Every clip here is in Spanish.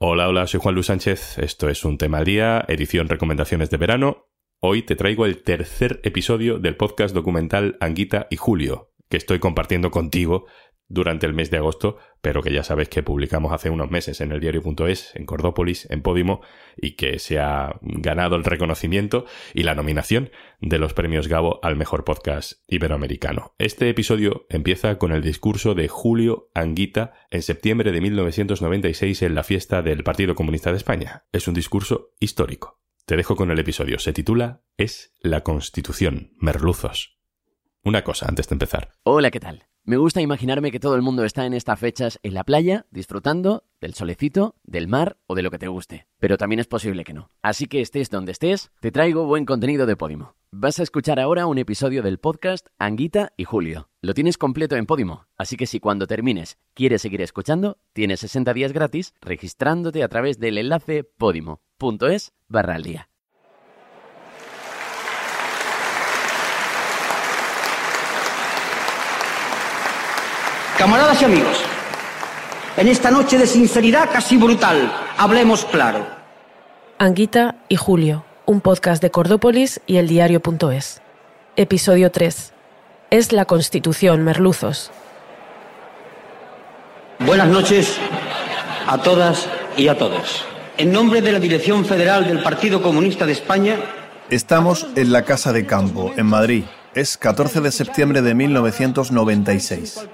Hola, hola, soy Juan Luis Sánchez. Esto es un tema al día, edición recomendaciones de verano. Hoy te traigo el tercer episodio del podcast documental Anguita y Julio, que estoy compartiendo contigo durante el mes de agosto, pero que ya sabes que publicamos hace unos meses en el diario.es, en Cordópolis, en Podimo, y que se ha ganado el reconocimiento y la nominación de los premios Gabo al mejor podcast iberoamericano. Este episodio empieza con el discurso de Julio Anguita en septiembre de 1996 en la fiesta del Partido Comunista de España. Es un discurso histórico. Te dejo con el episodio. Se titula Es la Constitución, Merluzos. Una cosa antes de empezar. Hola, ¿qué tal? Me gusta imaginarme que todo el mundo está en estas fechas en la playa, disfrutando del solecito, del mar o de lo que te guste. Pero también es posible que no. Así que estés donde estés, te traigo buen contenido de Podimo. Vas a escuchar ahora un episodio del podcast Anguita y Julio. Lo tienes completo en Podimo, así que si cuando termines quieres seguir escuchando, tienes 60 días gratis registrándote a través del enlace podimo.es barra al día. Camaradas y amigos, en esta noche de sinceridad casi brutal, hablemos claro. Anguita y Julio, un podcast de Cordópolis y el diario.es. Episodio 3. Es la Constitución, Merluzos. Buenas noches a todas y a todos. En nombre de la Dirección Federal del Partido Comunista de España, Estamos en la Casa de Campo, en Madrid. Es 14 de septiembre de 1996.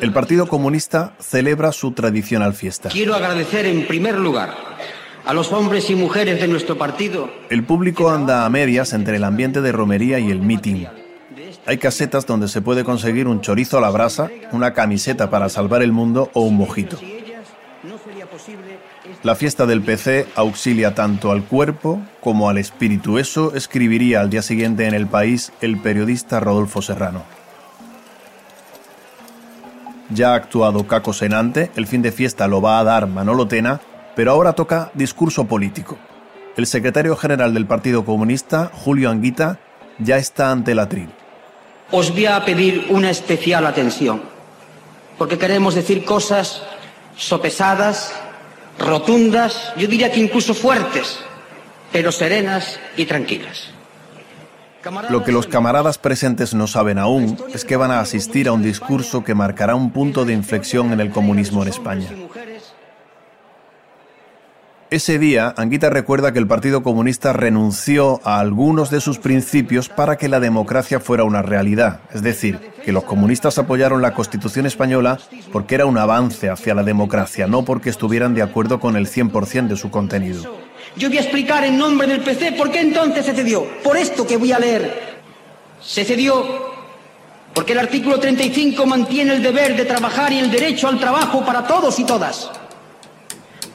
El Partido Comunista celebra su tradicional fiesta. quiero agradecer en primer lugar a los hombres y mujeres de nuestro partido El público anda a medias entre el ambiente de romería y el meeting. Hay casetas donde se puede conseguir un chorizo a la brasa, una camiseta para salvar el mundo o un mojito. La fiesta del PC auxilia tanto al cuerpo como al espíritu. Eso escribiría al día siguiente en El País el periodista Rodolfo Serrano. Ya ha actuado Caco Senante, el fin de fiesta lo va a dar Manolo Tena, pero ahora toca discurso político. El secretario general del Partido Comunista, Julio Anguita, ya está ante el atril. os voy a pedir una especial atención, porque queremos decir cosas sopesadas, rotundas, yo diría que incluso fuertes, pero serenas y tranquilas. Lo que los camaradas presentes no saben aún es que van a asistir a un discurso que marcará un punto de inflexión en el comunismo en España. Ese día, Anguita recuerda que el Partido Comunista renunció a algunos de sus principios para que la democracia fuera una realidad. Es decir, que los comunistas apoyaron la Constitución española porque era un avance hacia la democracia, no porque estuvieran de acuerdo con el 100% de su contenido. Yo voy a explicar en nombre del PC por qué entonces se cedió. Por esto que voy a leer. Se cedió porque el artículo 35 mantiene el deber de trabajar y el derecho al trabajo para todos y todas.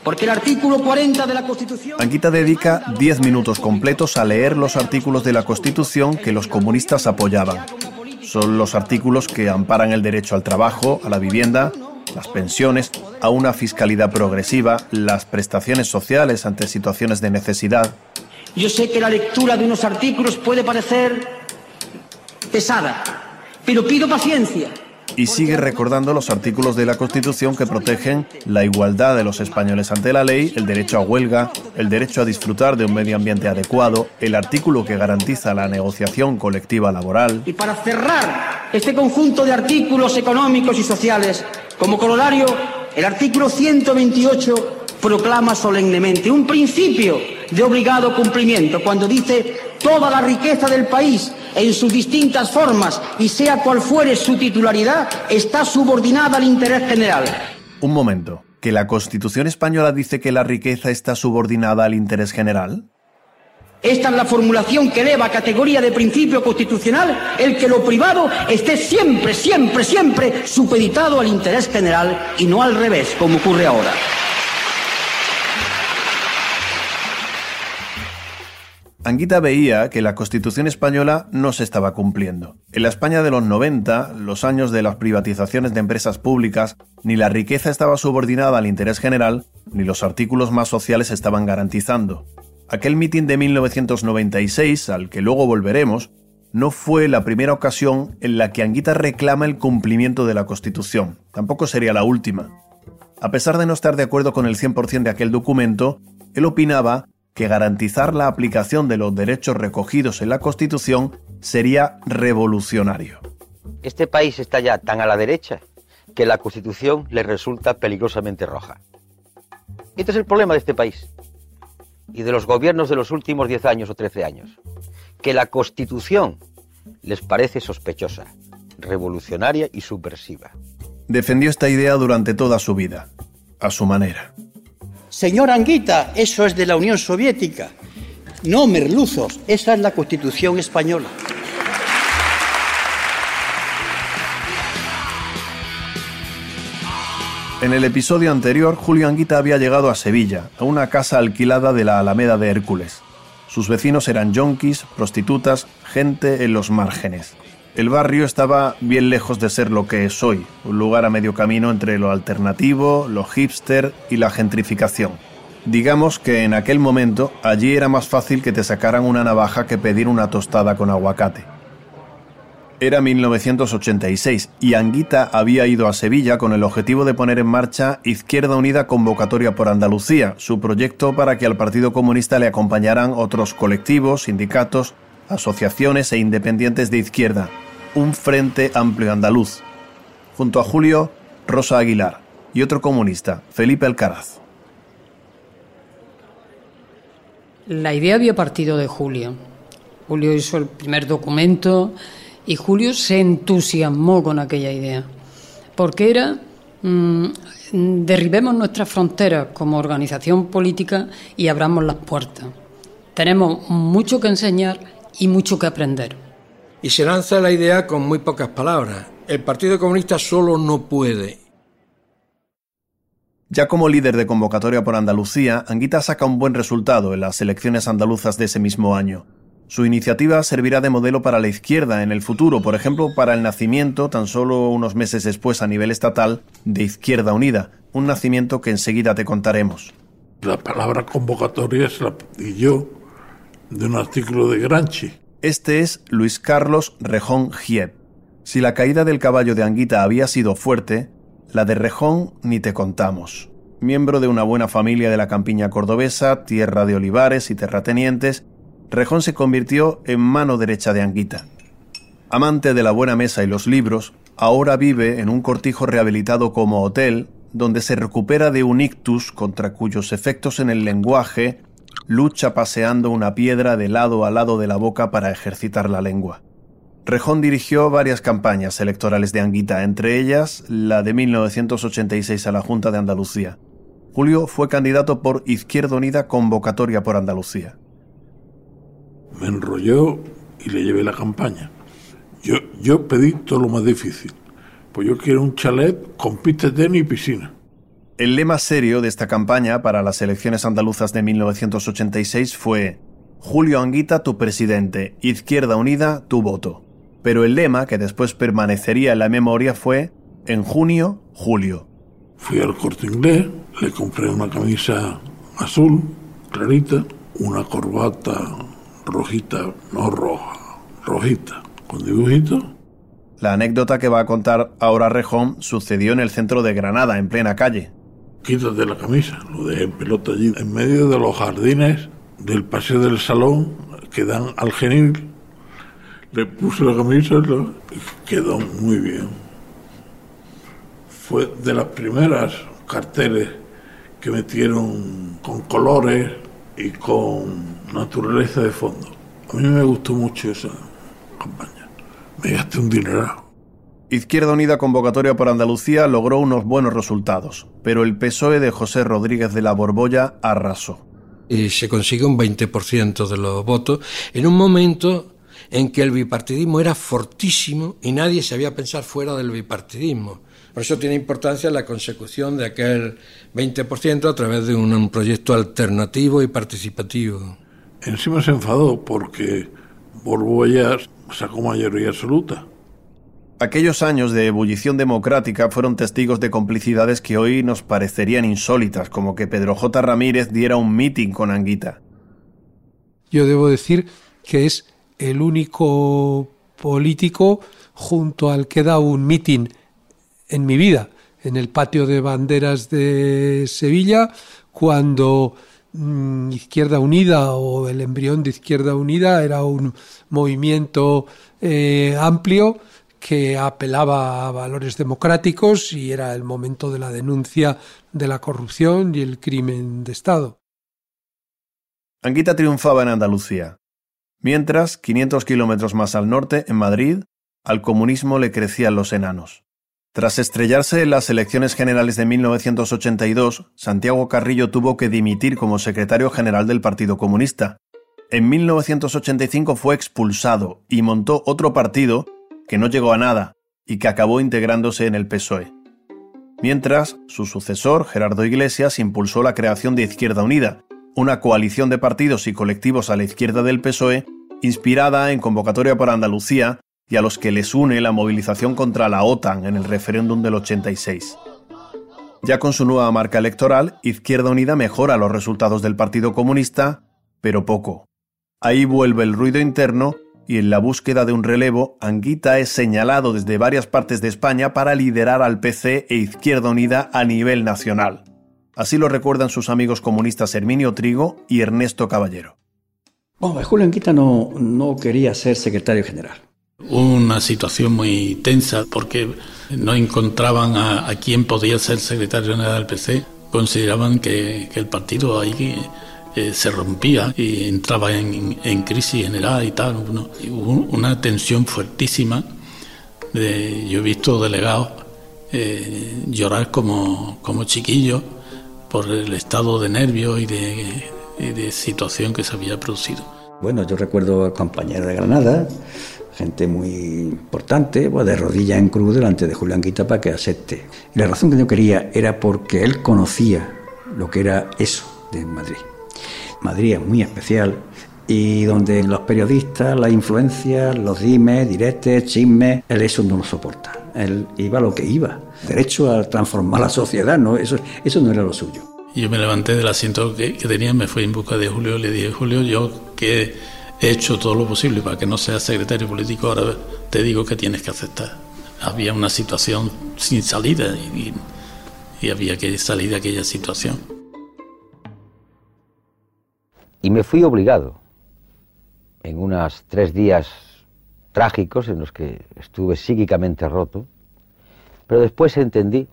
Porque el artículo 40 de la Constitución... Anguita dedica 10 minutos completos a leer los artículos de la Constitución que los comunistas apoyaban. Son los artículos que amparan el derecho al trabajo, a la vivienda, las pensiones, a una fiscalidad progresiva, las prestaciones sociales ante situaciones de necesidad. Yo sé que la lectura de unos artículos puede parecer pesada, pero pido paciencia. Y sigue recordando los artículos de la Constitución que protegen la igualdad de los españoles ante la ley, el derecho a huelga, el derecho a disfrutar de un medio ambiente adecuado, el artículo que garantiza la negociación colectiva laboral. Y para cerrar este conjunto de artículos económicos y sociales, como corolario, el artículo 128 proclama solemnemente un principio de obligado cumplimiento cuando dice toda la riqueza del país en sus distintas formas y sea cual fuere su titularidad está subordinada al interés general. Un momento, ¿que la Constitución española dice que la riqueza está subordinada al interés general? Esta es la formulación que eleva a categoría de principio constitucional el que lo privado esté siempre, siempre, siempre supeditado al interés general y no al revés, como ocurre ahora. Anguita veía que la Constitución española no se estaba cumpliendo. En la España de los 90, los años de las privatizaciones de empresas públicas, ni la riqueza estaba subordinada al interés general, ni los artículos más sociales estaban garantizando. Aquel mitin de 1996, al que luego volveremos, no fue la primera ocasión en la que Anguita reclama el cumplimiento de la Constitución. Tampoco sería la última. A pesar de no estar de acuerdo con el 100% de aquel documento, él opinaba que garantizar la aplicación de los derechos recogidos en la Constitución sería revolucionario. Este país está ya tan a la derecha que la Constitución le resulta peligrosamente roja. Este es el problema de este país y de los gobiernos de los últimos 10 años o 13 años, que la Constitución les parece sospechosa, revolucionaria y subversiva. Defendió esta idea durante toda su vida, a su manera. Señor Anguita, eso es de la Unión Soviética. No, merluzos, esa es la Constitución española. En el episodio anterior, Julio Anguita había llegado a Sevilla, a una casa alquilada de la Alameda de Hércules. Sus vecinos eran yonkis, prostitutas, gente en los márgenes. El barrio estaba bien lejos de ser lo que es hoy, un lugar a medio camino entre lo alternativo, lo hipster y la gentrificación. Digamos que en aquel momento allí era más fácil que te sacaran una navaja que pedir una tostada con aguacate. Era 1986 y Anguita había ido a Sevilla con el objetivo de poner en marcha Izquierda Unida Convocatoria por Andalucía, su proyecto para que al Partido Comunista le acompañaran otros colectivos, sindicatos, asociaciones e independientes de izquierda, un Frente Amplio Andaluz. Junto a Julio, Rosa Aguilar y otro comunista, Felipe Alcaraz. La idea había partido de Julio. Julio hizo el primer documento y Julio se entusiasmó con aquella idea, porque era mm, derribemos nuestras fronteras como organización política y abramos las puertas. Tenemos mucho que enseñar y mucho que aprender. Y se lanza la idea con muy pocas palabras. El Partido Comunista solo no puede. Ya como líder de convocatoria por Andalucía, Anguita saca un buen resultado en las elecciones andaluzas de ese mismo año. Su iniciativa servirá de modelo para la izquierda en el futuro, por ejemplo, para el nacimiento, tan solo unos meses después a nivel estatal, de Izquierda Unida, un nacimiento que enseguida te contaremos. La palabra convocatoria es la y yo de un artículo de Granchi. Este es Luis Carlos Rejón Gieb. Si la caída del caballo de Anguita había sido fuerte, la de Rejón ni te contamos. Miembro de una buena familia de la campiña cordobesa, tierra de olivares y terratenientes, Rejón se convirtió en mano derecha de Anguita. Amante de la buena mesa y los libros, ahora vive en un cortijo rehabilitado como hotel, donde se recupera de un ictus contra cuyos efectos en el lenguaje lucha paseando una piedra de lado a lado de la boca para ejercitar la lengua. Rejón dirigió varias campañas electorales de Anguita, entre ellas la de 1986 a la Junta de Andalucía. Julio fue candidato por Izquierda Unida Convocatoria por Andalucía me enrolló y le llevé la campaña. Yo, yo pedí todo lo más difícil. Pues yo quiero un chalet con pista de tenis y piscina. El lema serio de esta campaña para las elecciones andaluzas de 1986 fue Julio Anguita tu presidente, Izquierda Unida tu voto. Pero el lema que después permanecería en la memoria fue En junio, Julio. Fui al corte inglés, le compré una camisa azul, clarita, una corbata rojita, no roja, rojita, con dibujito. La anécdota que va a contar ahora Rejón sucedió en el centro de Granada, en plena calle. Quítate la camisa, lo dejé en pelota allí, en medio de los jardines del paseo del salón que dan al genil. Le puse la camisa y quedó muy bien. Fue de las primeras carteles que metieron con colores y con naturaleza de fondo. A mí me gustó mucho esa campaña. Me gasté un dinero. Izquierda Unida Convocatoria por Andalucía logró unos buenos resultados, pero el PSOE de José Rodríguez de la Borbolla arrasó. Y se consigue un 20% de los votos en un momento en que el bipartidismo era fortísimo y nadie sabía pensar fuera del bipartidismo. Por eso tiene importancia la consecución de aquel 20% a través de un proyecto alternativo y participativo. Encima se enfadó porque Borbolla sacó mayoría absoluta. Aquellos años de ebullición democrática fueron testigos de complicidades que hoy nos parecerían insólitas, como que Pedro J. Ramírez diera un mitin con Anguita. Yo debo decir que es el único político junto al que da un mitin en mi vida. en el patio de banderas de Sevilla, cuando mm, Izquierda Unida o el embrión de Izquierda Unida era un movimiento eh, amplio que apelaba a valores democráticos y era el momento de la denuncia de la corrupción y el crimen de Estado. Anguita triunfaba en Andalucía, mientras, 500 kilómetros más al norte, en Madrid, al comunismo le crecían los enanos. Tras estrellarse en las elecciones generales de 1982, Santiago Carrillo tuvo que dimitir como secretario general del Partido Comunista. En 1985 fue expulsado y montó otro partido que no llegó a nada y que acabó integrándose en el PSOE. Mientras, su sucesor, Gerardo Iglesias, impulsó la creación de Izquierda Unida, una coalición de partidos y colectivos a la izquierda del PSOE, inspirada en convocatoria por Andalucía y a los que les une la movilización contra la OTAN en el referéndum del 86. Ya con su nueva marca electoral, Izquierda Unida mejora los resultados del Partido Comunista, pero poco. Ahí vuelve el ruido interno y en la búsqueda de un relevo, Anguita es señalado desde varias partes de España para liderar al PC e Izquierda Unida a nivel nacional. Así lo recuerdan sus amigos comunistas Herminio Trigo y Ernesto Caballero. Bueno, Julio Anguita no, no quería ser secretario general. Una situación muy tensa porque no encontraban a, quién podía ser secretario general del PC. Consideraban que, el partido ahí eh, se rompía y entraba en, crisis general y tal. hubo una tensión fuertísima. Yo he visto delegados eh, llorar como, como chiquillos por el estado de nervios y de, situación que se había producido. Bueno, yo recuerdo al compañero de Granada, gente muy importante, pues de rodillas en cruz delante de Julián Quita para que acepte. Y la razón que yo quería era porque él conocía lo que era eso de Madrid. Madrid es muy especial y donde los periodistas, las influencias, los dimes, directes, chismes, él eso no lo soporta. Él iba lo que iba, derecho a transformar la sociedad, ¿no? Eso, eso no era lo suyo. Yo me levanté del asiento que, que tenía, me fui en busca de Julio, le dije, Julio, yo que he hecho todo lo posible para que no seas secretario político, ahora te digo que tienes que aceptar. Había una situación sin salida y, había que salir de aquella situación. Y me fui obligado, en unos tres días trágicos en los que estuve psíquicamente roto, pero después entendí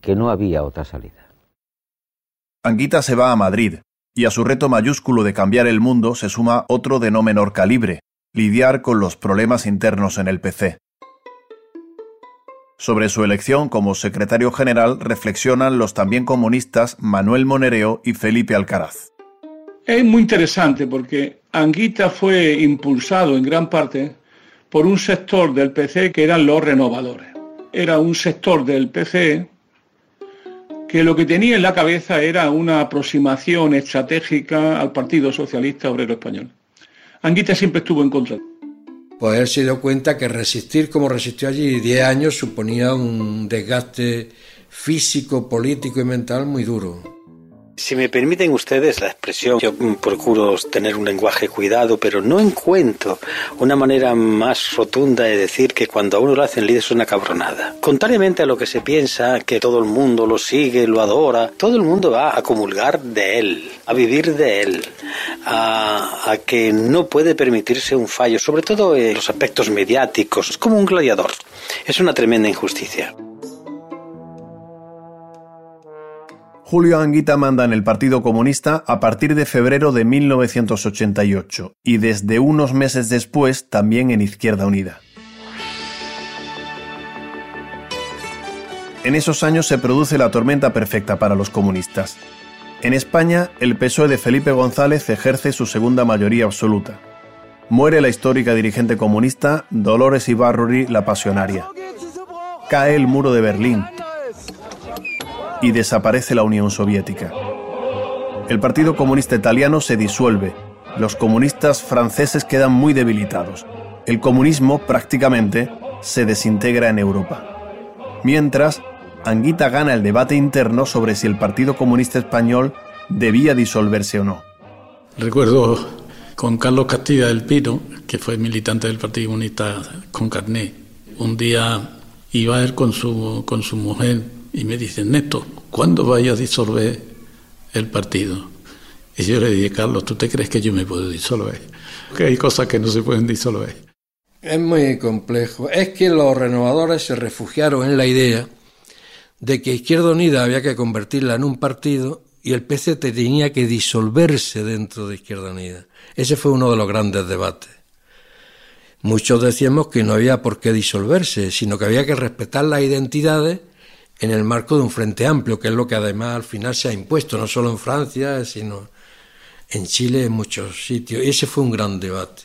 que no había otra salida. Anguita se va a Madrid, y a su reto mayúsculo de cambiar el mundo se suma otro de no menor calibre, lidiar con los problemas internos en el PC. Sobre su elección como secretario general reflexionan los también comunistas Manuel Monereo y Felipe Alcaraz. Es muy interesante porque Anguita fue impulsado en gran parte por un sector del PC que eran los renovadores. Era un sector del PC que lo que tenía en la cabeza era una aproximación estratégica al Partido Socialista Obrero Español. Anguita siempre estuvo en contra. Pues él se dio cuenta que resistir como resistió allí 10 años suponía un desgaste físico, político y mental muy duro. Si me permiten ustedes la expresión, yo procuro tener un lenguaje cuidado, pero no encuentro una manera más rotunda de decir que cuando a uno lo hacen líder es una cabronada. Contrariamente a lo que se piensa, que todo el mundo lo sigue, lo adora, todo el mundo va a comulgar de él, a vivir de él, a, a que no puede permitirse un fallo, sobre todo en los aspectos mediáticos. Es como un gladiador. Es una tremenda injusticia. Julio Anguita manda en el Partido Comunista a partir de febrero de 1988 y desde unos meses después también en Izquierda Unida. En esos años se produce la tormenta perfecta para los comunistas. En España, el PSOE de Felipe González ejerce su segunda mayoría absoluta. Muere la histórica dirigente comunista Dolores Ibarruri la Pasionaria. Cae el muro de Berlín, y desaparece la Unión Soviética. El Partido Comunista Italiano se disuelve, los comunistas franceses quedan muy debilitados, el comunismo prácticamente se desintegra en Europa. Mientras, Anguita gana el debate interno sobre si el Partido Comunista Español debía disolverse o no. Recuerdo con Carlos Castilla del Pino, que fue militante del Partido Comunista con carné, un día va él con su, con su mujer y me dice, Neto, ¿cuándo vaya a disolver el partido? Y yo le dije, Carlos, ¿tú te crees que yo me puedo disolver? Que hay cosas que no se pueden disolver. Es muy complejo. Es que los renovadores se refugiaron en la idea de que Izquierda Unida había que convertirla en un partido y el PC tenía que disolverse dentro de Izquierda Unida. Ese fue uno de los grandes debates. Muchos decíamos que no había por qué disolverse, sino que había que respetar las identidades en el marco de un frente amplio, que es lo que además al final se ha impuesto, no solo en Francia, sino en Chile, en muchos sitios. Ese fue un gran debate.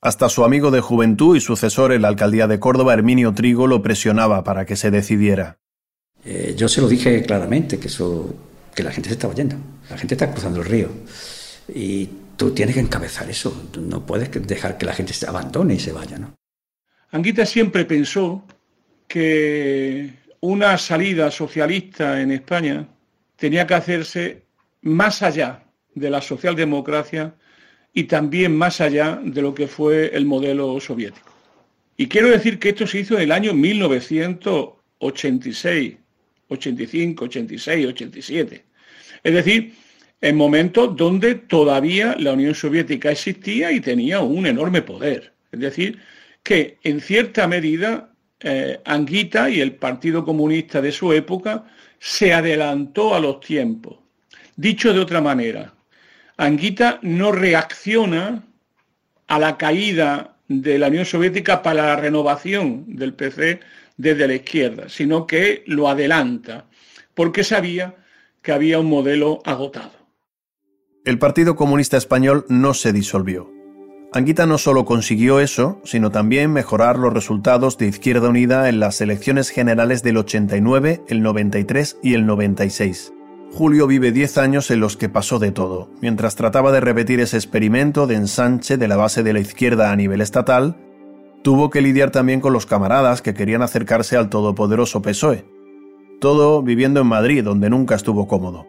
Hasta su amigo de juventud y sucesor en la alcaldía de Córdoba, Herminio Trigo, lo presionaba para que se decidiera. Eh, yo se lo dije claramente, que, eso, que la gente se estaba yendo, la gente está cruzando el río. Y tú tienes que encabezar eso, no puedes dejar que la gente se abandone y se vaya. ¿no? Anguita siempre pensó que una salida socialista en España tenía que hacerse más allá de la socialdemocracia y también más allá de lo que fue el modelo soviético. Y quiero decir que esto se hizo en el año 1986, 85, 86, 87. Es decir, en momentos donde todavía la Unión Soviética existía y tenía un enorme poder. Es decir, que en cierta medida eh, Anguita y el Partido Comunista de su época se adelantó a los tiempos. Dicho de otra manera, Anguita no reacciona a la caída de la Unión Soviética para la renovación del PC desde la izquierda, sino que lo adelanta, porque sabía que había un modelo agotado. El Partido Comunista Español no se disolvió. Anguita no solo consiguió eso, sino también mejorar los resultados de Izquierda Unida en las elecciones generales del 89, el 93 y el 96. Julio vive 10 años en los que pasó de todo, mientras trataba de repetir ese experimento de ensanche de la base de la izquierda a nivel estatal, tuvo que lidiar también con los camaradas que querían acercarse al todopoderoso PSOE. Todo viviendo en Madrid, donde nunca estuvo cómodo.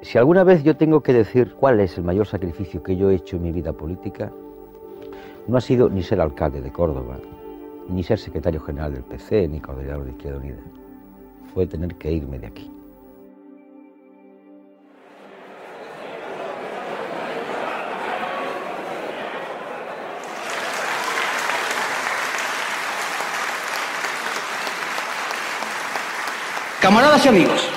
Si alguna vez yo tengo que decir cuál es el mayor sacrificio que yo he hecho en mi vida política, no ha sido ni ser alcalde de Córdoba, ni ser secretario general del PC, ni coordinador de Izquierda Unida. Fue tener que irme de aquí. Camaradas y amigos,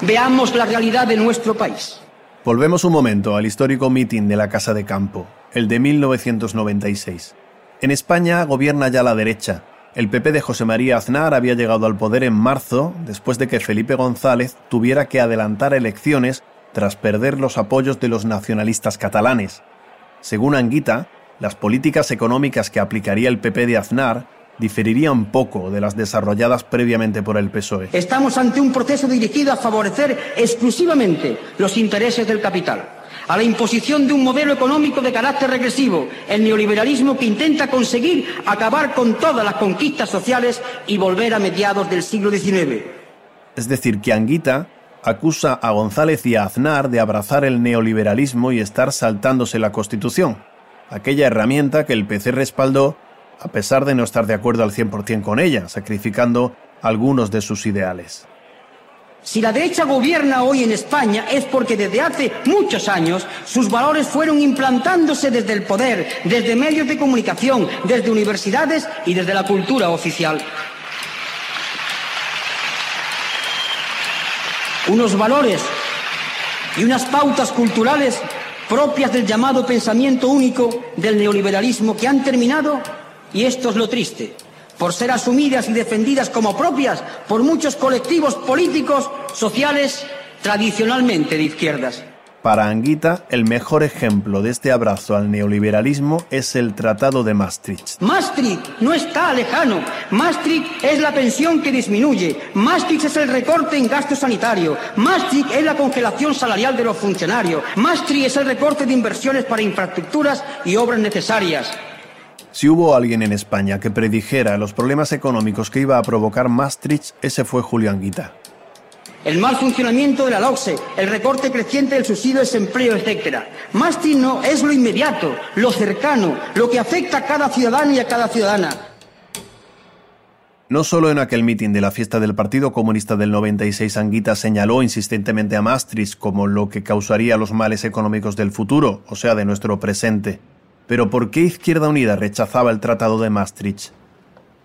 veamos la realidad de nuestro país. Volvemos un momento al histórico mitin de la Casa de Campo, el de 1996. En España gobierna ya la derecha. El PP de José María Aznar había llegado al poder en marzo, después de que Felipe González tuviera que adelantar elecciones tras perder los apoyos de los nacionalistas catalanes. Según Anguita, las políticas económicas que aplicaría el PP de Aznar diferirían poco de las desarrolladas previamente por el PSOE. Estamos ante un proceso dirigido a favorecer exclusivamente los intereses del capital, a la imposición de un modelo económico de carácter regresivo, el neoliberalismo que intenta conseguir acabar con todas las conquistas sociales y volver a mediados del siglo XIX. Es decir, que Anguita acusa a González y a Aznar de abrazar el neoliberalismo y estar saltándose la Constitución, aquella herramienta que el PC respaldó a pesar de no estar de acuerdo al 100% con ella, sacrificando algunos de sus ideales. Si la derecha gobierna hoy en España es porque desde hace muchos años sus valores fueron implantándose desde el poder, desde medios de comunicación, desde universidades y desde la cultura oficial. Unos valores y unas pautas culturales propias del llamado pensamiento único del neoliberalismo que han terminado y esto es lo triste, por ser asumidas y defendidas como propias por muchos colectivos políticos, sociales, tradicionalmente de izquierdas. Para Anguita, el mejor ejemplo de este abrazo al neoliberalismo es el Tratado de Maastricht. Maastricht no está lejano. Maastricht es la pensión que disminuye. Maastricht es el recorte en gasto sanitario. Maastricht es la congelación salarial de los funcionarios. Maastricht es el recorte de inversiones para infraestructuras y obras necesarias. Si hubo alguien en España que predijera los problemas económicos que iba a provocar Maastricht, ese fue Julio Anguita. El mal funcionamiento de la LOCSE, el recorte creciente del subsidio de desempleo, etc. Maastricht no es lo inmediato, lo cercano, lo que afecta a cada ciudadano y a cada ciudadana. No solo en aquel mitin de la fiesta del Partido Comunista del 96 Anguita señaló insistentemente a Maastricht como lo que causaría los males económicos del futuro, o sea, de nuestro presente. Pero ¿por qué Izquierda Unida rechazaba el Tratado de Maastricht?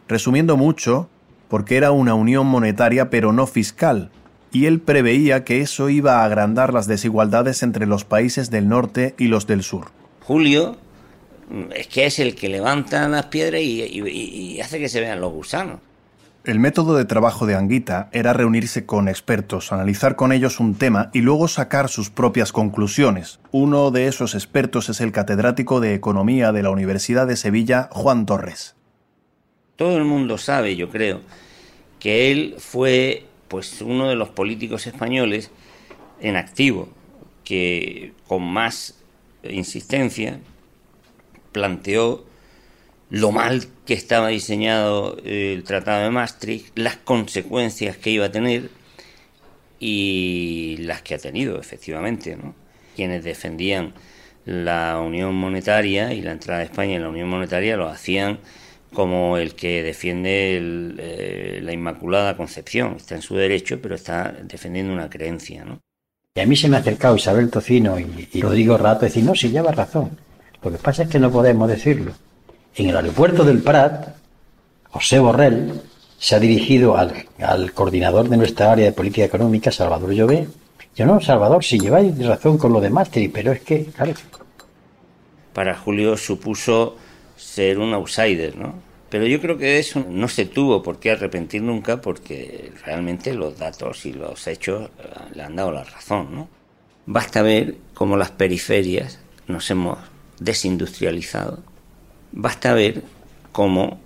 Resumiendo mucho, porque era una unión monetaria pero no fiscal, y él preveía que eso iba a agrandar las desigualdades entre los países del norte y los del sur. Julio es que es el que levanta las piedras y, y hace que se vean los gusanos. El método de trabajo de Anguita era reunirse con expertos, analizar con ellos un tema y luego sacar sus propias conclusiones. Uno de esos expertos es el catedrático de Economía de la Universidad de Sevilla, Juan Torres. Todo el mundo sabe, yo creo, que él fue pues uno de los políticos españoles en activo que con más insistencia planteó lo mal que estaba diseñado el Tratado de Maastricht, las consecuencias que iba a tener y las que ha tenido, efectivamente. ¿no? Quienes defendían la Unión Monetaria y la entrada de España en la Unión Monetaria lo hacían como el que defiende eh, la Inmaculada Concepción. Está en su derecho, pero está defendiendo una creencia. ¿no? Y a mí se me ha acercado Isabel Tocino y, y Rodrigo Rato y decir, no, si lleva razón. Lo que pasa es que no podemos decirlo. En el aeropuerto del Prat, José Borrell se ha dirigido al, coordinador de nuestra área de política económica, Salvador Llové. Yo no, Salvador, si lleváis razón con lo de Maastricht, pero es que. Para Julio supuso ser un outsider, ¿no? Pero yo creo que eso no se tuvo por qué arrepentir nunca porque realmente los datos y los hechos eh, le han dado la razón, ¿no? Basta ver cómo las periferias nos hemos desindustrializado Basta ver cómo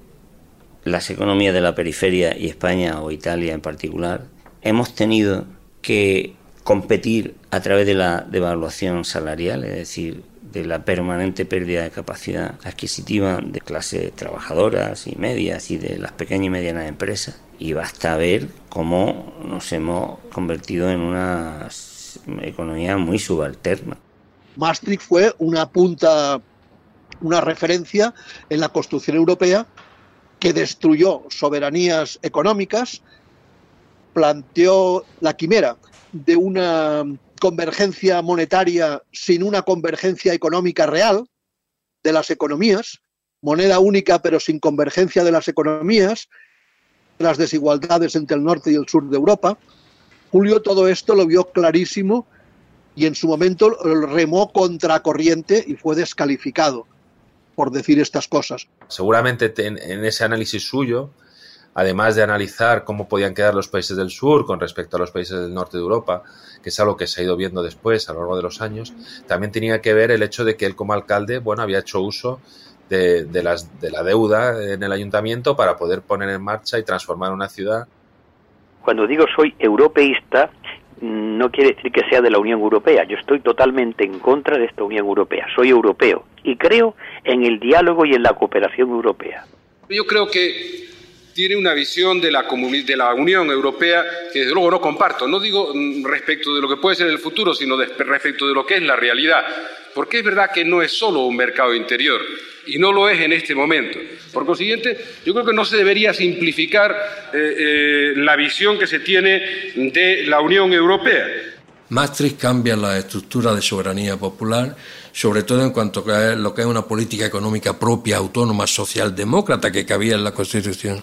las economías de la periferia y España o Italia en particular hemos tenido que competir a través de la devaluación salarial, es decir, de la permanente pérdida de capacidad adquisitiva de clases trabajadoras y medias y de las pequeñas y medianas empresas. Y basta ver cómo nos hemos convertido en una economía muy subalterna. Maastricht fue una punta una referencia en la construcción europea que destruyó soberanías económicas, planteó la quimera de una convergencia monetaria sin una convergencia económica real de las economías, moneda única pero sin convergencia de las economías, las desigualdades entre el norte y el sur de Europa. Julio todo esto lo vio clarísimo y en su momento remó contracorriente y fue descalificado por decir estas cosas. Seguramente en, ese análisis suyo, además de analizar cómo podían quedar los países del sur con respecto a los países del norte de Europa, que es algo que se ha ido viendo después a lo largo de los años, también tenía que ver el hecho de que él como alcalde, bueno, había hecho uso de, las, de la deuda en el ayuntamiento para poder poner en marcha y transformar una ciudad. Cuando digo soy europeísta, no quiere decir que sea de la Unión Europea. Yo estoy totalmente en contra de esta Unión Europea. Soy europeo y creo en el diálogo y en la cooperación europea. Yo creo que tiene una visión de la, de la Unión Europea que desde luego no comparto. No digo mm, respecto de lo que puede ser el futuro, sino respecto de lo que es la realidad. Porque es verdad que no es solo un mercado interior y no lo es en este momento. Por consiguiente, yo creo que no se debería simplificar eh, eh, la visión que se tiene de la Unión Europea. Maastricht cambia la estructura de soberanía popular, sobre todo en cuanto a lo que es una política económica propia, autónoma, socialdemócrata que cabía en la Constitución.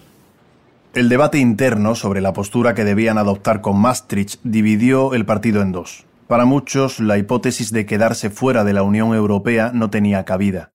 El debate interno sobre la postura que debían adoptar con Maastricht dividió el partido en dos. Para muchos, la hipótesis de quedarse fuera de la Unión Europea no tenía cabida.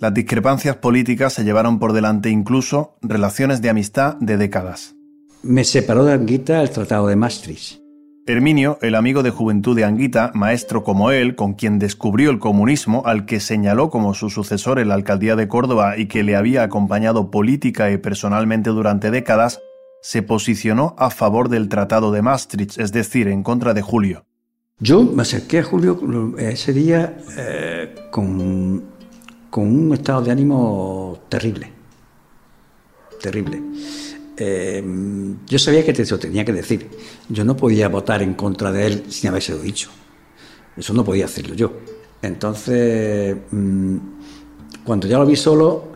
Las discrepancias políticas se llevaron por delante incluso relaciones de amistad de décadas. Me separó de Anguita el Tratado de Maastricht. Herminio, el amigo de juventud de Anguita, maestro como él, con quien descubrió el comunismo, al que señaló como su sucesor en la alcaldía de Córdoba y que le había acompañado política y personalmente durante décadas, se posicionó a favor del Tratado de Maastricht, es decir, en contra de Julio. Yo me acerqué a Julio ese día eh, con con un estado de ánimo terrible, terrible. Eh, yo sabía que te lo tenía que decir. Yo no podía votar en contra de él sin habérselo dicho. Eso no podía hacerlo yo. Entonces, mm, cuando ya lo vi solo,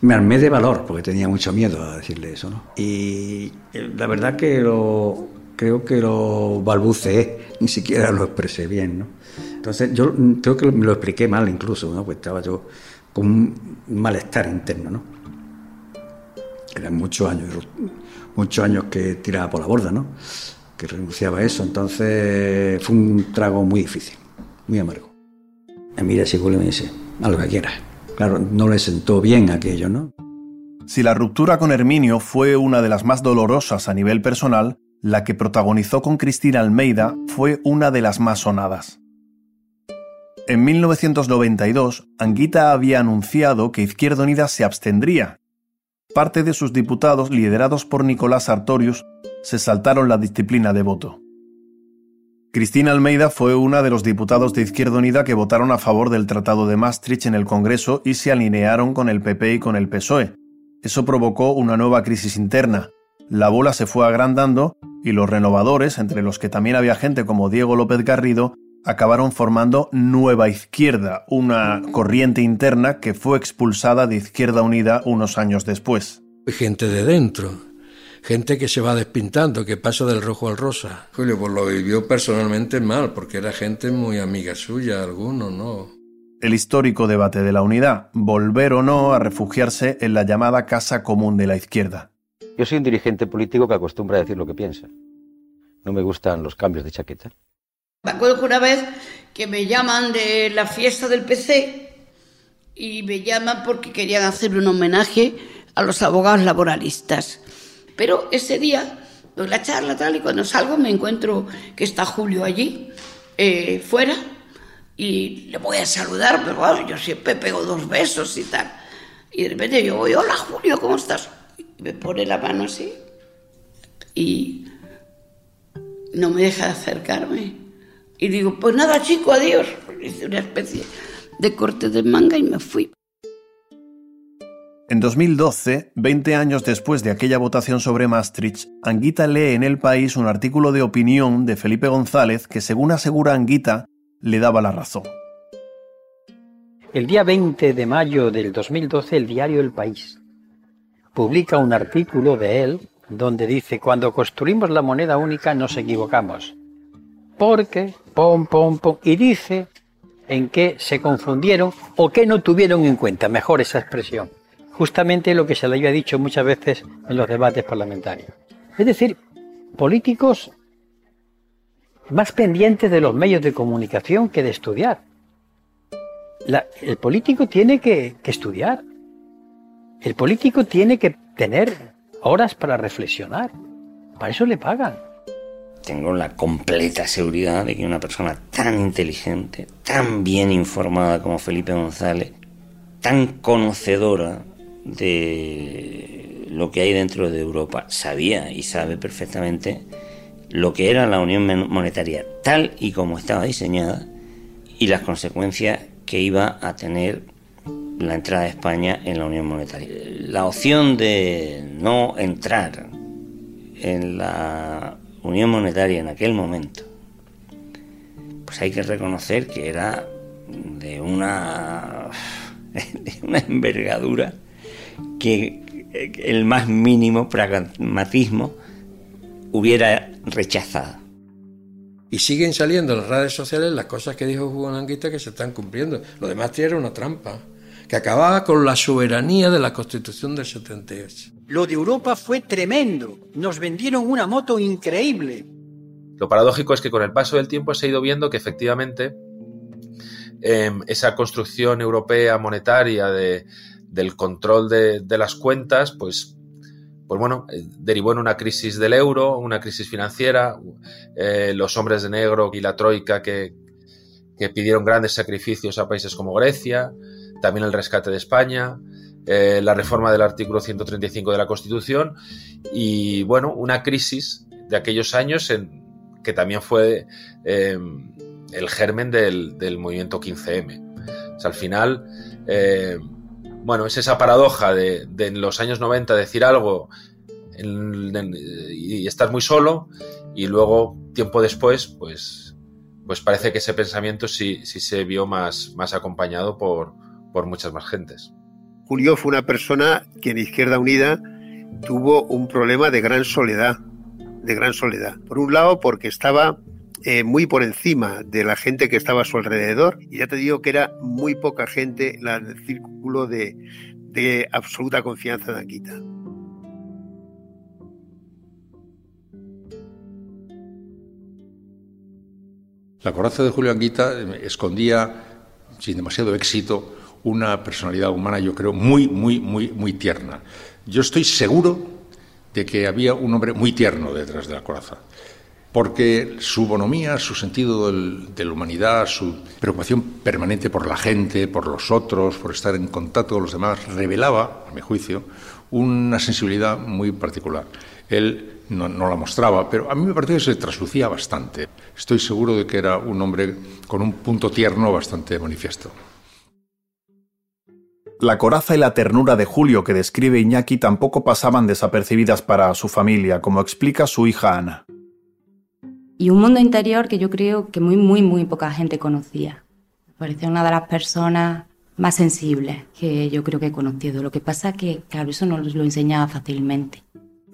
me armé de valor, porque tenía mucho miedo a decirle eso, ¿no? Y eh, la verdad que lo, creo que lo balbuceé, ni siquiera lo expresé bien, ¿no? Entonces, yo creo que me lo expliqué mal incluso, ¿no? Pues estaba yo con un malestar interno, ¿no? Eran muchos años, muchos años que tiraba por la borda, ¿no? Que renunciaba a eso, entonces fue un trago muy difícil, muy amargo. Me mira si me dice, a lo que quieras. Claro, no le sentó bien aquello, ¿no? Si la ruptura con Herminio fue una de las más dolorosas a nivel personal, la que protagonizó con Cristina Almeida fue una de las más sonadas. En 1992, Anguita había anunciado que Izquierda Unida se abstendría. Parte de sus diputados, liderados por Nicolás Artorius, se saltaron la disciplina de voto. Cristina Almeida fue una de los diputados de Izquierda Unida que votaron a favor del Tratado de Maastricht en el Congreso y se alinearon con el PP y con el PSOE. Eso provocó una nueva crisis interna. La bola se fue agrandando y los renovadores, entre los que también había gente como Diego López Garrido, acabaron formando Nueva Izquierda, una corriente interna que fue expulsada de Izquierda Unida unos años después. Gente de dentro, gente que se va despintando, que pasa del rojo al rosa. Julio pues lo vivió personalmente mal, porque era gente muy amiga suya, algunos, ¿no? El histórico debate de la unidad, volver o no a refugiarse en la llamada Casa Común de la Izquierda. Yo soy un dirigente político que acostumbra a decir lo que piensa. No me gustan los cambios de chaqueta. Me acuerdo que una vez que me llaman de la fiesta del PC y me llaman porque querían hacer un homenaje a los abogados laboralistas. Pero ese día doy la charla tal y cuando salgo me encuentro que está Julio allí, eh, fuera, y le voy a saludar, pero bueno, yo siempre pego dos besos y tal. Y de repente yo voy, hola Julio, ¿cómo estás? Y me pone la mano así y no me deja de acercarme. Y digo, pues nada chico, adiós. Hice una especie de corte de manga y me fui. En 2012, 20 años después de aquella votación sobre Maastricht, Anguita lee en El País un artículo de opinión de Felipe González que, según asegura Anguita, le daba la razón. El día 20 de mayo del 2012, el diario El País publica un artículo de él donde dice, cuando construimos la moneda única nos equivocamos. Porque, pom, pom, pom, y dice en qué se confundieron o qué no tuvieron en cuenta, mejor esa expresión justamente lo que se le había dicho muchas veces en los debates parlamentarios. Es decir, políticos más pendientes de los medios de comunicación que de estudiar. el político tiene que, que estudiar. El político tiene que tener horas para reflexionar. Para eso le pagan. Tengo la completa seguridad de que una persona tan inteligente, tan bien informada como Felipe González, tan conocedora de lo que hay dentro de Europa, sabía y sabe perfectamente lo que era la Unión Monetaria tal y como estaba diseñada y las consecuencias que iba a tener la entrada de España en la Unión Monetaria. La opción de no entrar en la Unión Monetaria en aquel momento, pues hay que reconocer que era de una, de una envergadura que el más mínimo pragmatismo hubiera rechazado. Y siguen saliendo en las redes sociales las cosas que dijo Hugo Nanguita que se están cumpliendo. Lo demás era una trampa, que acababa con la soberanía de la Constitución del 78. Lo de Europa fue tremendo. Nos vendieron una moto increíble. Lo paradójico es que con el paso del tiempo se ha ido viendo que efectivamente em, esa construcción europea monetaria de, del control de, las cuentas, pues, pues bueno, eh, derivó en una crisis del euro, una crisis financiera, eh, los hombres de negro y la troika que, pidieron grandes sacrificios a países como Grecia, también el rescate de España, eh, la reforma del artículo 135 de la Constitución y, bueno, una crisis de aquellos años en, que también fue el germen del, movimiento 15M. al final, bueno, es esa paradoja de, en los años 90 decir algo y estar muy solo y luego, tiempo después, pues pues parece que ese pensamiento sí, sí se vio más, más acompañado por, por muchas más gentes. Julio fue una persona que en Izquierda Unida tuvo un problema de gran soledad, de gran soledad. Por un lado, porque estaba eh, muy por encima de la gente que estaba a su alrededor, y ya te digo que era muy poca gente la, el círculo de, de absoluta confianza de Anguita. La coraza de Julio Anguita eh, escondía, sin demasiado éxito, una personalidad humana, yo creo, muy, muy, muy, muy tierna. Yo estoy seguro de que había un hombre muy tierno detrás de la coraza, porque su bonomía, su sentido de la humanidad, su preocupación permanente por la gente, por los otros, por estar en contacto con los demás, revelaba, a mi juicio, una sensibilidad muy particular. Él no, no, la mostraba, pero a mí me parece que se traslucía bastante. Estoy seguro de que era un hombre con un punto tierno bastante manifiesto. La coraza y la ternura de Julio que describe Iñaki tampoco pasaban desapercibidas para su familia, como explica su hija Ana. Y un mundo interior que yo creo que muy, muy, muy poca gente conocía. Me parecía una de las personas más sensibles que yo creo que he conocido. Lo que pasa que, claro, eso no lo enseñaba fácilmente.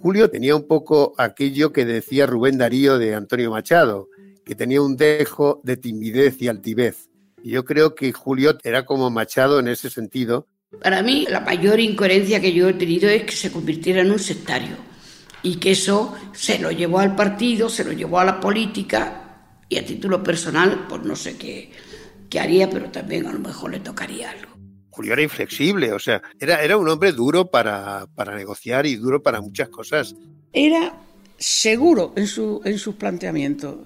Julio tenía un poco aquello que decía Rubén Darío de Antonio Machado, que tenía un dejo de timidez y altivez. Y yo creo que Julio era como Machado en ese sentido, para mí, la mayor incoherencia que yo he tenido es que se convirtiera en un sectario y que eso se lo llevó al partido, se lo llevó a la política y a título personal, pues no sé qué, qué haría, pero también a lo mejor le tocaría algo. Julio era inflexible, o sea, era, era un hombre duro para, para negociar y duro para muchas cosas. Era seguro en, su, en sus planteamientos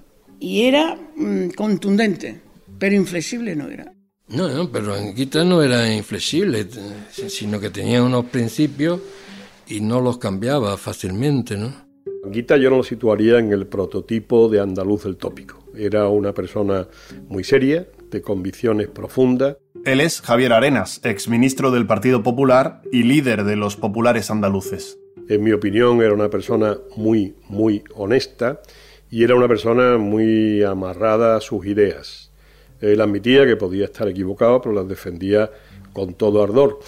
y era mmm, contundente, pero inflexible no era. No, no, pero Anguita no era inflexible, sino que tenía unos principios y no los cambiaba fácilmente, ¿no? Anguita yo no lo situaría en el prototipo de andaluz del tópico. Era una persona muy seria, de convicciones profundas. Él es Javier Arenas, exministro del Partido Popular y líder de los populares andaluces. En mi opinión era una persona muy, muy honesta y era una persona muy amarrada a sus ideas él admitía que podía estar equivocado, pero las defendía con todo ardor.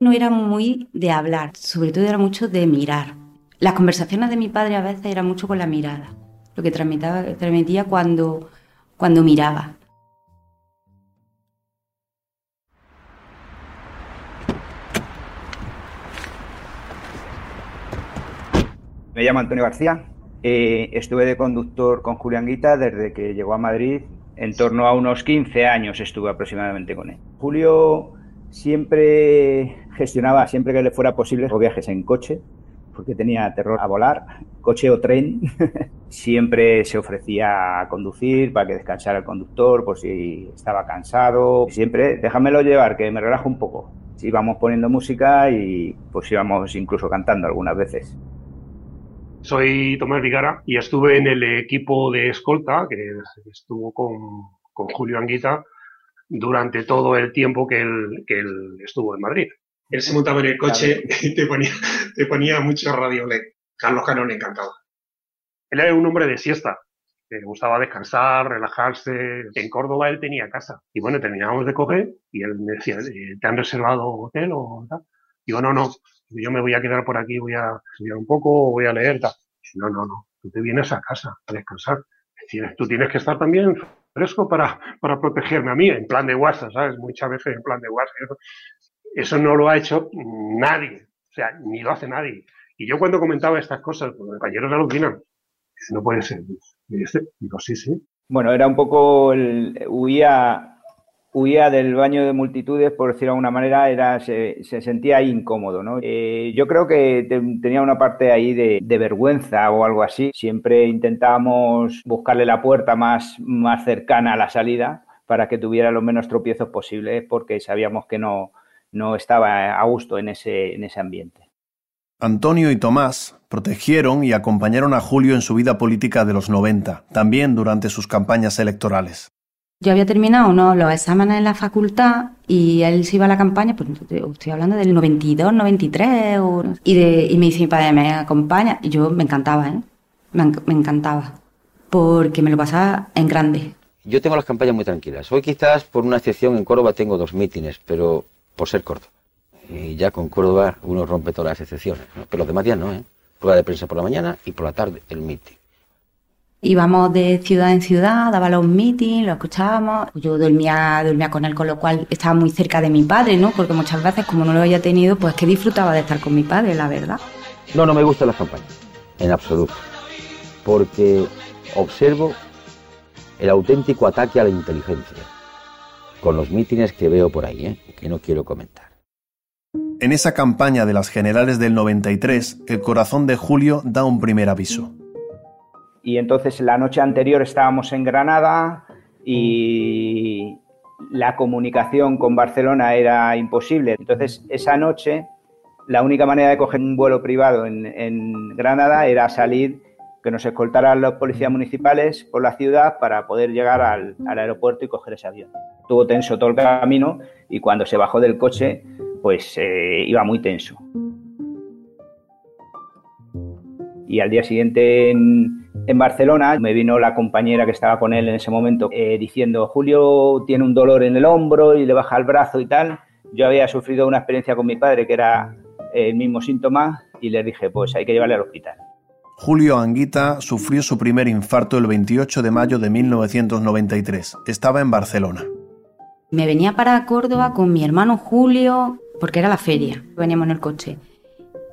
No era muy de hablar, sobre todo era mucho de mirar. Las conversaciones de mi padre a veces eran mucho con la mirada, lo que transmitía, transmitía cuando, cuando miraba. Me llamo Antonio García. Eh, estuve de conductor con Julián Guita desde que llegó a Madrid en torno a unos 15 años estuve aproximadamente con él. Julio siempre gestionaba, siempre que le fuera posible, los viajes en coche, porque tenía terror a volar, coche o tren. siempre se ofrecía a conducir para que descansara el conductor por si estaba cansado. Siempre, déjamelo llevar, que me relajo un poco. Íbamos poniendo música y pues íbamos incluso cantando algunas veces. Soy Tomás Vigara y estuve en el equipo de escolta que estuvo con, con Julio Anguita durante todo el tiempo que él, que él estuvo en Madrid. Él se montaba en el coche y te ponía, te ponía mucho radio LED. Carlos Cano le encantaba. Él era un hombre de siesta, le gustaba descansar, relajarse. En Córdoba él tenía casa. Y bueno, terminábamos de coger y él me decía, ¿te han reservado hotel o tal? Digo, no, no, yo me voy a quedar por aquí, voy a estudiar un poco, voy a leer. No, no, no, tú te vienes a casa a descansar. Tú tienes que estar también fresco para, para protegerme a mí, en plan de WhatsApp, ¿sabes? Muchas veces en plan de WhatsApp. Eso no lo ha hecho nadie, o sea, ni lo hace nadie. Y yo cuando comentaba estas cosas, los compañeros alucinan. No puede ser. Digo, sí, sí. Bueno, era un poco, el, huía huía del baño de multitudes, por decirlo de alguna manera, era, se, se sentía incómodo. ¿no? Eh, yo creo que te, tenía una parte ahí de, de, vergüenza o algo así. Siempre intentábamos buscarle la puerta más, más cercana a la salida para que tuviera los menos tropiezos posibles, porque sabíamos que no, no estaba a gusto en ese, en ese ambiente. Antonio y Tomás protegieron y acompañaron a Julio en su vida política de los 90, también durante sus campañas electorales. Yo había terminado ¿no? los exámenes en la facultad y él se iba a la campaña, pues estoy hablando del 92, 93, o, y, de, y me dice mi padre, me acompaña, y yo me encantaba, ¿eh? Me, encantaba, porque me lo pasaba en grande. Yo tengo las campañas muy tranquilas. Hoy quizás por una excepción en Córdoba tengo dos mítines, pero por ser Córdoba. Y ya con Córdoba uno rompe todas las excepciones. Pero los demás días no, ¿eh? Prueba de prensa por la mañana y por la tarde el mítin. Íbamos de ciudad en ciudad, daba los mítines, lo escuchábamos. Yo dormía, dormía con él, con lo cual estaba muy cerca de mi padre, ¿no? Porque muchas veces, como no lo había tenido, pues que disfrutaba de estar con mi padre, la verdad. No, no me gustan las campañas, en absoluto. Porque observo el auténtico ataque a la inteligencia, con los mítines que veo por ahí, ¿eh? que no quiero comentar. En esa campaña de las generales del 93, el corazón de Julio da un primer aviso. Y entonces la noche anterior estábamos en Granada y la comunicación con Barcelona era imposible. Entonces esa noche la única manera de coger un vuelo privado en, en Granada era salir que nos escoltaran los policías municipales por la ciudad para poder llegar al, aeropuerto y coger ese avión. Estuvo tenso todo el camino y cuando se bajó del coche, pues eh, iba muy tenso. Y al día siguiente en, Barcelona me vino la compañera que estaba con él en ese momento eh, diciendo, Julio tiene un dolor en el hombro y le baja el brazo y tal. Yo había sufrido una experiencia con mi padre que era el mismo síntoma y le dije, pues hay que llevarle al hospital. Julio Anguita sufrió su primer infarto el 28 de mayo de 1993. Estaba en Barcelona. Me venía para Córdoba con mi hermano Julio, porque era la feria. Veníamos en el coche.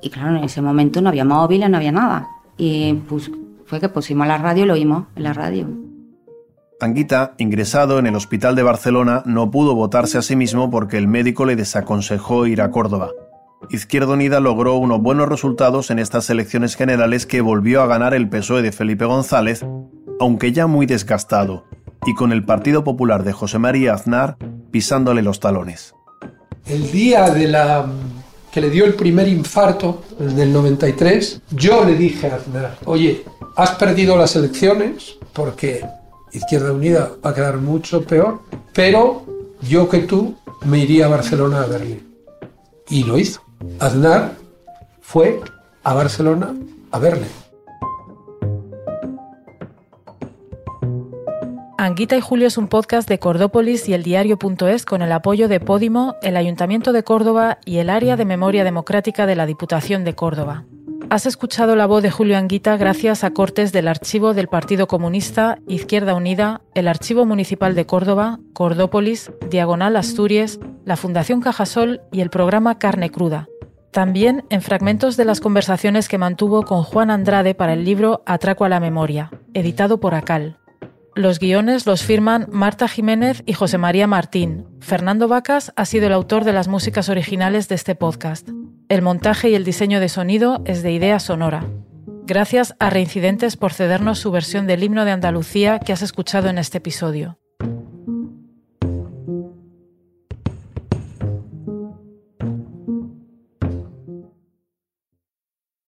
Y claro, en ese momento no había móviles, no había nada. Y pues fue que pusimos la radio y lo oímos en la radio. Anguita, ingresado en el hospital de Barcelona, no pudo votarse a sí mismo porque el médico le desaconsejó ir a Córdoba. Izquierda Unida logró unos buenos resultados en estas elecciones generales que volvió a ganar el PSOE de Felipe González, aunque ya muy desgastado, y con el Partido Popular de José María Aznar pisándole los talones. El día de la que le dio el primer infarto, en el 93, yo le dije a Aznar, oye, has perdido las elecciones porque Izquierda Unida va a quedar mucho peor, pero yo que tú me iría a Barcelona a verle. Y lo hizo. Aznar fue a Barcelona a verle. Anguita y Julio es un podcast de Cordópolis y el diario.es con el apoyo de Podimo, el Ayuntamiento de Córdoba y el Área de Memoria Democrática de la Diputación de Córdoba. Has escuchado la voz de Julio Anguita gracias a cortes del Archivo del Partido Comunista, Izquierda Unida, el Archivo Municipal de Córdoba, Cordópolis, Diagonal Asturias, la Fundación Cajasol y el programa Carne Cruda. También en fragmentos de las conversaciones que mantuvo con Juan Andrade para el libro Atraco a la Memoria, editado por Acal. Los guiones los firman Marta Jiménez y José María Martín. Fernando Vacas ha sido el autor de las músicas originales de este podcast. El montaje y el diseño de sonido es de Idea Sonora. Gracias a Reincidentes por cedernos su versión del himno de Andalucía que has escuchado en este episodio.